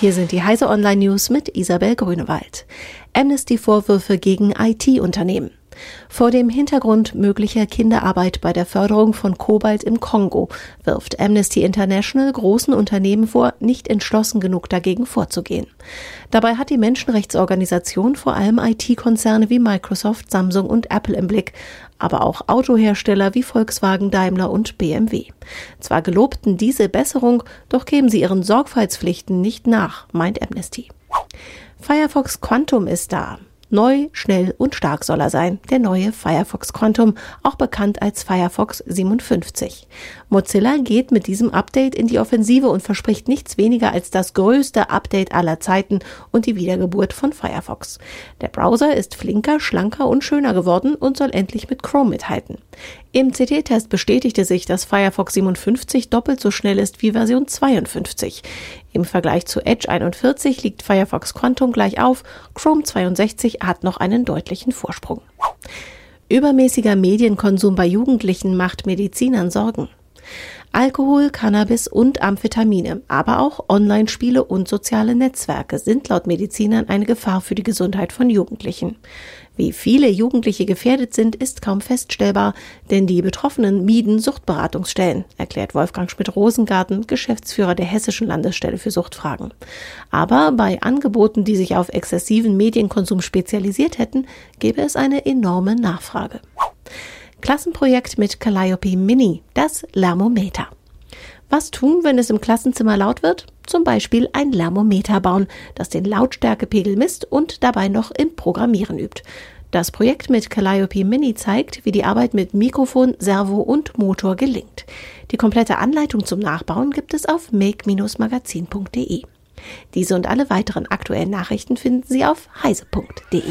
Hier sind die Heise Online News mit Isabel Grünewald. Amnesty-Vorwürfe gegen IT-Unternehmen. Vor dem Hintergrund möglicher Kinderarbeit bei der Förderung von Kobalt im Kongo wirft Amnesty International großen Unternehmen vor, nicht entschlossen genug dagegen vorzugehen. Dabei hat die Menschenrechtsorganisation vor allem IT-Konzerne wie Microsoft, Samsung und Apple im Blick, aber auch Autohersteller wie Volkswagen, Daimler und BMW. Zwar gelobten diese Besserung, doch geben sie ihren Sorgfaltspflichten nicht nach, meint Amnesty. Firefox Quantum ist da. Neu, schnell und stark soll er sein, der neue Firefox Quantum, auch bekannt als Firefox 57. Mozilla geht mit diesem Update in die Offensive und verspricht nichts weniger als das größte Update aller Zeiten und die Wiedergeburt von Firefox. Der Browser ist flinker, schlanker und schöner geworden und soll endlich mit Chrome mithalten. Im CT-Test bestätigte sich, dass Firefox 57 doppelt so schnell ist wie Version 52. Im Vergleich zu Edge 41 liegt Firefox Quantum gleich auf, Chrome 62 hat noch einen deutlichen Vorsprung. Übermäßiger Medienkonsum bei Jugendlichen macht Medizinern Sorgen. Alkohol, Cannabis und Amphetamine, aber auch Online-Spiele und soziale Netzwerke sind laut Medizinern eine Gefahr für die Gesundheit von Jugendlichen. Wie viele Jugendliche gefährdet sind, ist kaum feststellbar, denn die Betroffenen mieden Suchtberatungsstellen, erklärt Wolfgang Schmidt-Rosengarten, Geschäftsführer der Hessischen Landesstelle für Suchtfragen. Aber bei Angeboten, die sich auf exzessiven Medienkonsum spezialisiert hätten, gäbe es eine enorme Nachfrage. Klassenprojekt mit Calliope Mini, das Lärmometer. Was tun, wenn es im Klassenzimmer laut wird? Zum Beispiel ein Lärmometer bauen, das den Lautstärkepegel misst und dabei noch im Programmieren übt. Das Projekt mit Calliope Mini zeigt, wie die Arbeit mit Mikrofon, Servo und Motor gelingt. Die komplette Anleitung zum Nachbauen gibt es auf make-magazin.de. Diese und alle weiteren aktuellen Nachrichten finden Sie auf heise.de.